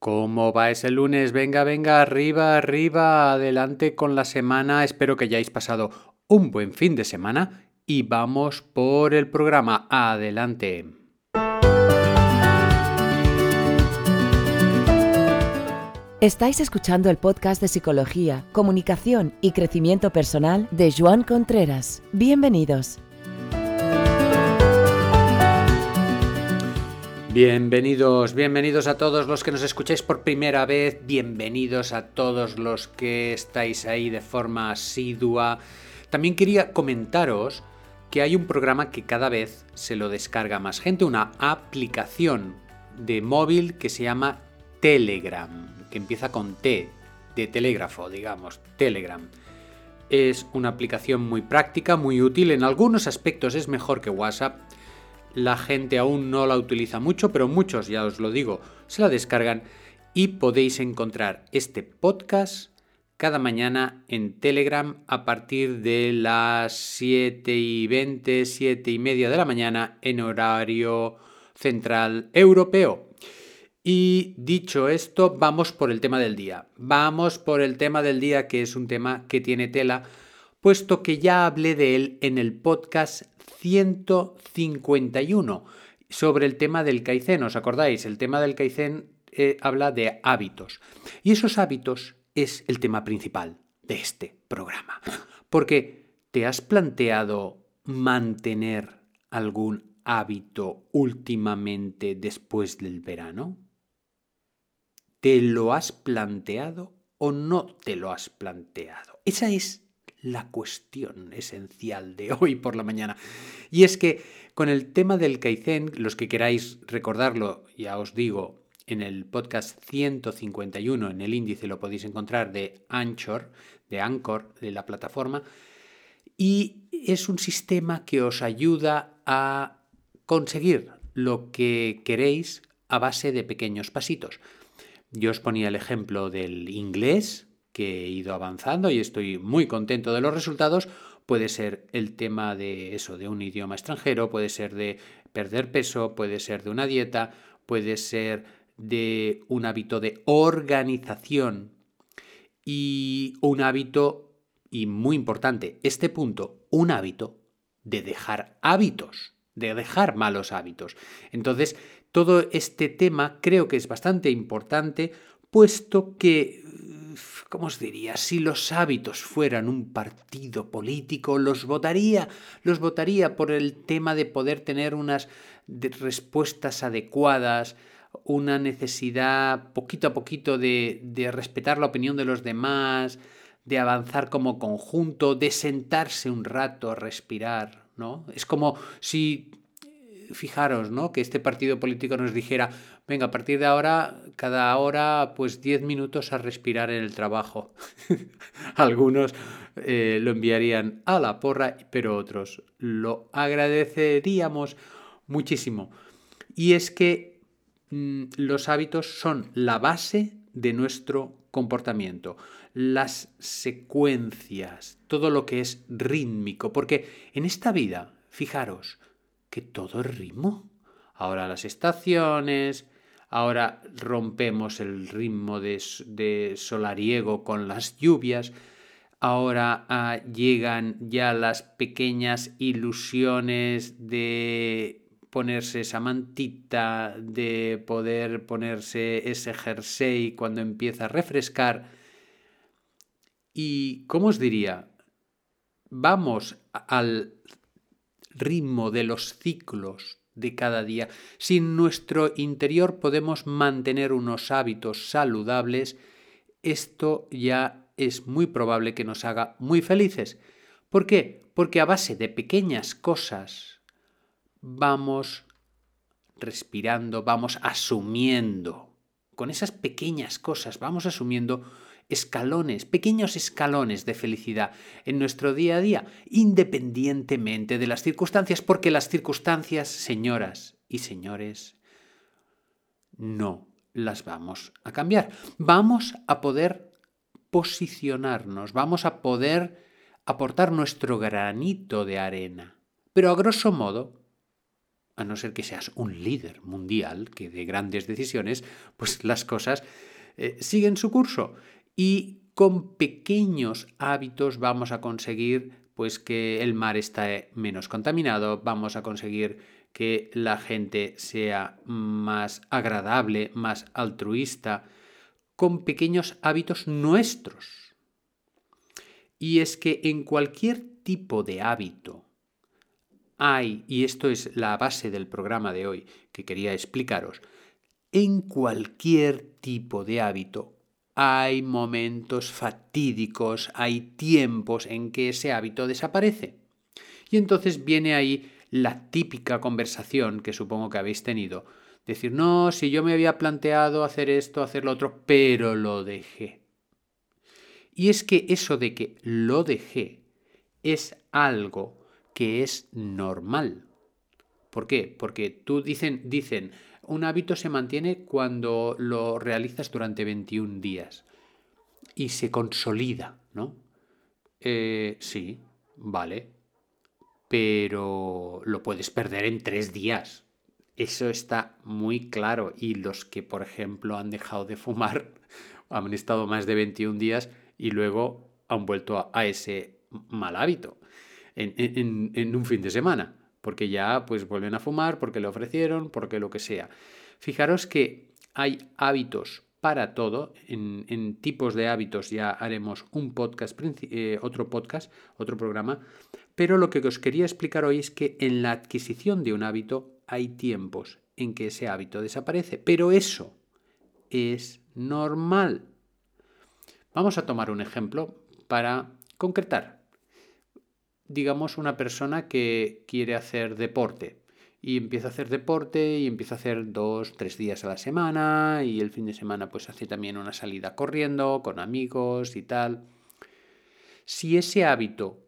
¿Cómo va ese lunes? Venga, venga, arriba, arriba, adelante con la semana. Espero que hayáis pasado un buen fin de semana y vamos por el programa. Adelante. Estáis escuchando el podcast de Psicología, Comunicación y Crecimiento Personal de Joan Contreras. Bienvenidos. Bienvenidos, bienvenidos a todos los que nos escucháis por primera vez, bienvenidos a todos los que estáis ahí de forma asidua. También quería comentaros que hay un programa que cada vez se lo descarga más gente, una aplicación de móvil que se llama Telegram, que empieza con T, de telégrafo, digamos, Telegram. Es una aplicación muy práctica, muy útil, en algunos aspectos es mejor que WhatsApp, la gente aún no la utiliza mucho, pero muchos, ya os lo digo, se la descargan y podéis encontrar este podcast cada mañana en Telegram a partir de las 7 y 20, 7 y media de la mañana en horario central europeo. Y dicho esto, vamos por el tema del día. Vamos por el tema del día, que es un tema que tiene tela, puesto que ya hablé de él en el podcast 151 sobre el tema del Kaizen. ¿Os acordáis? El tema del Kaizen eh, habla de hábitos. Y esos hábitos es el tema principal de este programa. Porque ¿te has planteado mantener algún hábito últimamente después del verano? ¿Te lo has planteado o no te lo has planteado? Esa es la cuestión esencial de hoy por la mañana. Y es que con el tema del Kaizen, los que queráis recordarlo, ya os digo, en el podcast 151, en el índice lo podéis encontrar de Anchor, de Anchor, de la plataforma, y es un sistema que os ayuda a conseguir lo que queréis a base de pequeños pasitos. Yo os ponía el ejemplo del inglés, que he ido avanzando y estoy muy contento de los resultados, puede ser el tema de eso, de un idioma extranjero, puede ser de perder peso, puede ser de una dieta, puede ser de un hábito de organización y un hábito, y muy importante, este punto, un hábito de dejar hábitos, de dejar malos hábitos. Entonces, todo este tema creo que es bastante importante, puesto que ¿cómo os diría? Si los hábitos fueran un partido político, los votaría, los votaría por el tema de poder tener unas respuestas adecuadas, una necesidad poquito a poquito de, respetar la opinión de los demás, de avanzar como conjunto, de sentarse un rato a respirar, ¿no? Es como si fijaros, ¿no? Que este partido político nos dijera, venga, a partir de ahora, cada hora, pues 10 minutos a respirar en el trabajo. Algunos eh, lo enviarían a la porra, pero otros lo agradeceríamos muchísimo. Y es que mm, los hábitos son la base de nuestro comportamiento, las secuencias, todo lo que es rítmico, porque en esta vida, fijaros, que todo es ritmo. Ahora las estaciones, ahora rompemos el ritmo de, solariego con las lluvias, ahora ah, llegan ya las pequeñas ilusiones de ponerse esa mantita, de poder ponerse ese jersey cuando empieza a refrescar. Y, ¿cómo os diría? Vamos al ritmo de los ciclos de cada día. Si nuestro interior podemos mantener unos hábitos saludables, esto ya es muy probable que nos haga muy felices. ¿Por qué? Porque a base de pequeñas cosas vamos respirando, vamos asumiendo. Con esas pequeñas cosas vamos asumiendo escalones, pequeños escalones de felicidad en nuestro día a día, independientemente de las circunstancias, porque las circunstancias, señoras y señores, no las vamos a cambiar. Vamos a poder posicionarnos, vamos a poder aportar nuestro granito de arena. Pero a grosso modo, a no ser que seas un líder mundial que de grandes decisiones, pues las cosas eh, siguen su curso. Y con pequeños hábitos vamos a conseguir pues que el mar esté menos contaminado, vamos a conseguir que la gente sea más agradable, más altruista, con pequeños hábitos nuestros. Y es que en cualquier tipo de hábito hay, y esto es la base del programa de hoy que quería explicaros, en cualquier tipo de hábito hay momentos fatídicos, hay tiempos en que ese hábito desaparece. Y entonces viene ahí la típica conversación que supongo que habéis tenido. Decir, no, si yo me había planteado hacer esto, hacer lo otro, pero lo dejé. Y es que eso de que lo dejé es algo que es normal. ¿Por qué? Porque tú dicen, dicen, un hábito se mantiene cuando lo realizas durante 21 días y se consolida, ¿no? Eh, sí, vale, pero lo puedes perder en tres días. Eso está muy claro. Y los que, por ejemplo, han dejado de fumar, han estado más de 21 días y luego han vuelto a, ese mal hábito en, en un fin de semana porque ya pues vuelven a fumar, porque le ofrecieron, porque lo que sea. Fijaros que hay hábitos para todo, en, tipos de hábitos ya haremos un podcast, eh, otro podcast, otro programa, pero lo que os quería explicar hoy es que en la adquisición de un hábito hay tiempos en que ese hábito desaparece, pero eso es normal. Vamos a tomar un ejemplo para concretar digamos, una persona que quiere hacer deporte y empieza a hacer deporte y empieza a hacer dos, tres días a la semana y el fin de semana pues hace también una salida corriendo con amigos y tal. Si ese hábito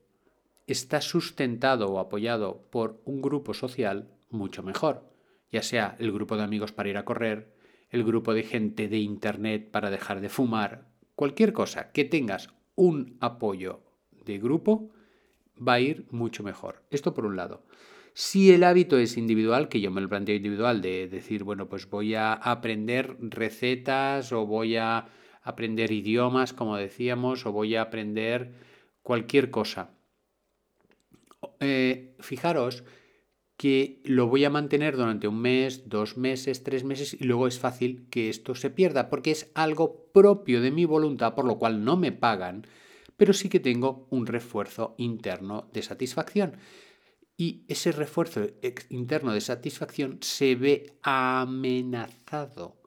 está sustentado o apoyado por un grupo social, mucho mejor, ya sea el grupo de amigos para ir a correr, el grupo de gente de internet para dejar de fumar, cualquier cosa que tengas un apoyo de grupo, va a ir mucho mejor. Esto por un lado. Si el hábito es individual, que yo me lo planteo individual, de decir, bueno, pues voy a aprender recetas o voy a aprender idiomas, como decíamos, o voy a aprender cualquier cosa. Eh, fijaros que lo voy a mantener durante un mes, dos meses, tres meses y luego es fácil que esto se pierda porque es algo propio de mi voluntad, por lo cual no me pagan pero sí que tengo un refuerzo interno de satisfacción. Y ese refuerzo interno de satisfacción se ve amenazado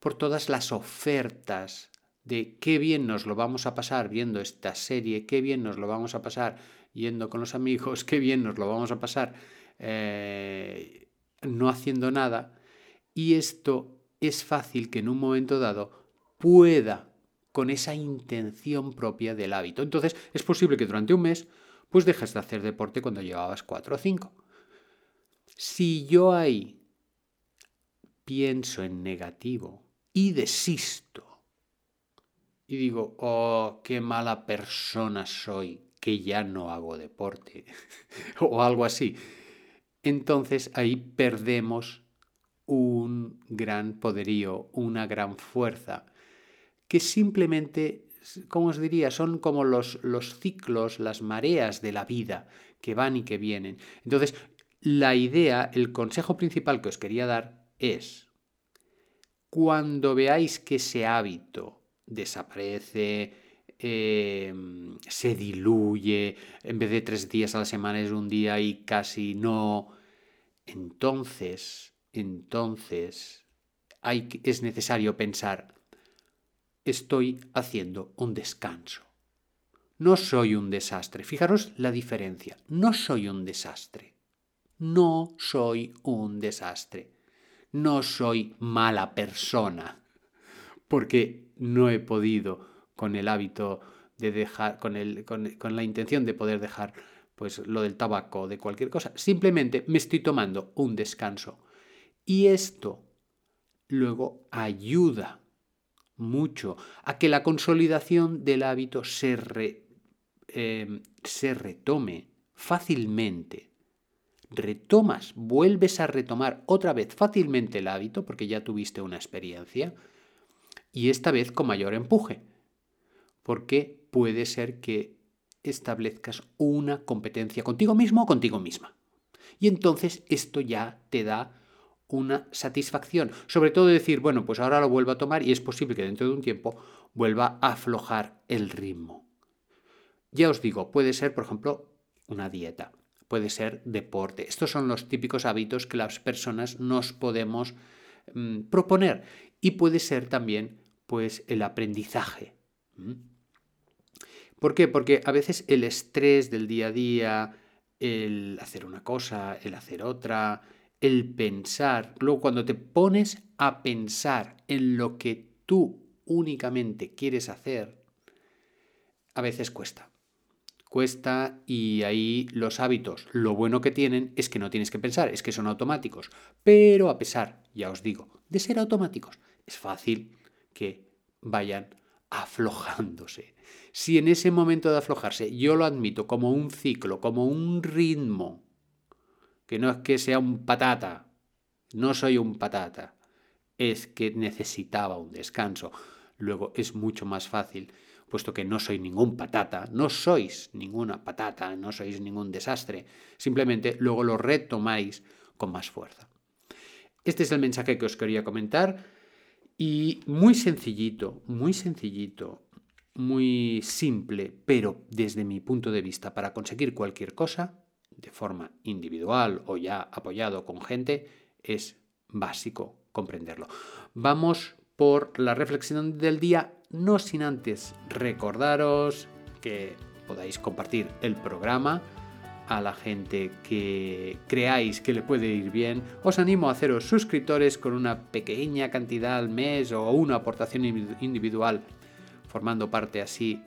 por todas las ofertas de qué bien nos lo vamos a pasar viendo esta serie, qué bien nos lo vamos a pasar yendo con los amigos, qué bien nos lo vamos a pasar eh, no haciendo nada. Y esto es fácil que en un momento dado pueda con esa intención propia del hábito. Entonces, es posible que durante un mes, pues dejes de hacer deporte cuando llevabas cuatro o cinco. Si yo ahí pienso en negativo y desisto y digo, oh, qué mala persona soy que ya no hago deporte o algo así, entonces ahí perdemos un gran poderío, una gran fuerza que simplemente, como os diría, son como los, los ciclos, las mareas de la vida que van y que vienen. Entonces, la idea, el consejo principal que os quería dar es, cuando veáis que ese hábito desaparece, em, se diluye, en vez de tres días a la semana es un día y casi no, entonces, entonces hay, es necesario pensar, estoy haciendo un descanso. No soy un desastre. Fijaros la diferencia. No soy un desastre. No soy un desastre. No soy mala persona. Porque no he podido con el hábito de dejar, con, la intención de poder dejar pues lo del tabaco o de cualquier cosa. Simplemente me estoy tomando un descanso. Y esto luego ayuda mucho a que la consolidación del hábito se, em, se retome fácilmente, retomas, vuelves a retomar otra vez fácilmente el hábito, porque ya tuviste una experiencia, y esta vez con mayor empuje, porque puede ser que establezcas una competencia contigo mismo o contigo misma. Y entonces esto ya te da una satisfacción. Sobre todo decir, bueno, pues ahora lo vuelvo a tomar y es posible que dentro de un tiempo vuelva a aflojar el ritmo. Ya os digo, puede ser, por ejemplo, una dieta, puede ser deporte. Estos son los típicos hábitos que las personas nos podemos mm, proponer. Y puede ser también, pues, el aprendizaje. ¿Por qué? Porque a veces el estrés del día a día, el hacer una cosa, el hacer otra, el pensar, luego cuando te pones a pensar en lo que tú únicamente quieres hacer, a veces cuesta. Cuesta y ahí los hábitos, lo bueno que tienen es que no tienes que pensar, es que son automáticos. Pero a pesar, ya os digo, de ser automáticos, es fácil que vayan aflojándose. Si en ese momento de aflojarse yo lo admito como un ciclo, como un ritmo, que no es que sea un patata, no soy un patata, es que necesitaba un descanso. Luego es mucho más fácil, puesto que no soy ningún patata, no sois ninguna patata, no sois ningún desastre, simplemente luego lo retomáis con más fuerza. Este es el mensaje que os quería comentar y muy sencillito, muy sencillito, muy simple, pero desde mi punto de vista, para conseguir cualquier cosa, de forma individual o ya apoyado con gente, es básico comprenderlo. Vamos por la reflexión del día, no sin antes recordaros que podáis compartir el programa a la gente que creáis que le puede ir bien. Os animo a haceros suscriptores con una pequeña cantidad al mes o una aportación individual, formando parte así,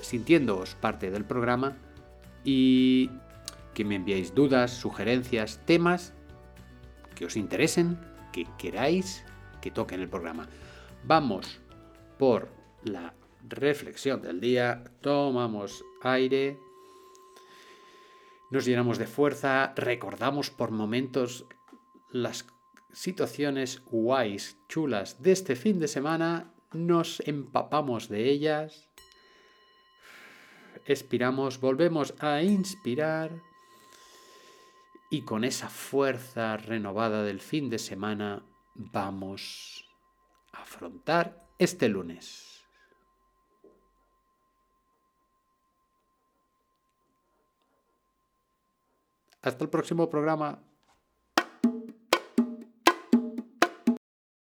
sintiéndoos parte del programa. Y que me enviéis dudas, sugerencias, temas que os interesen, que queráis que toque en el programa. Vamos por la reflexión del día, tomamos aire, nos llenamos de fuerza, recordamos por momentos las situaciones guays, chulas de este fin de semana, nos empapamos de ellas, expiramos, volvemos a inspirar y con esa fuerza renovada del fin de semana vamos a afrontar este lunes. Hasta el próximo programa.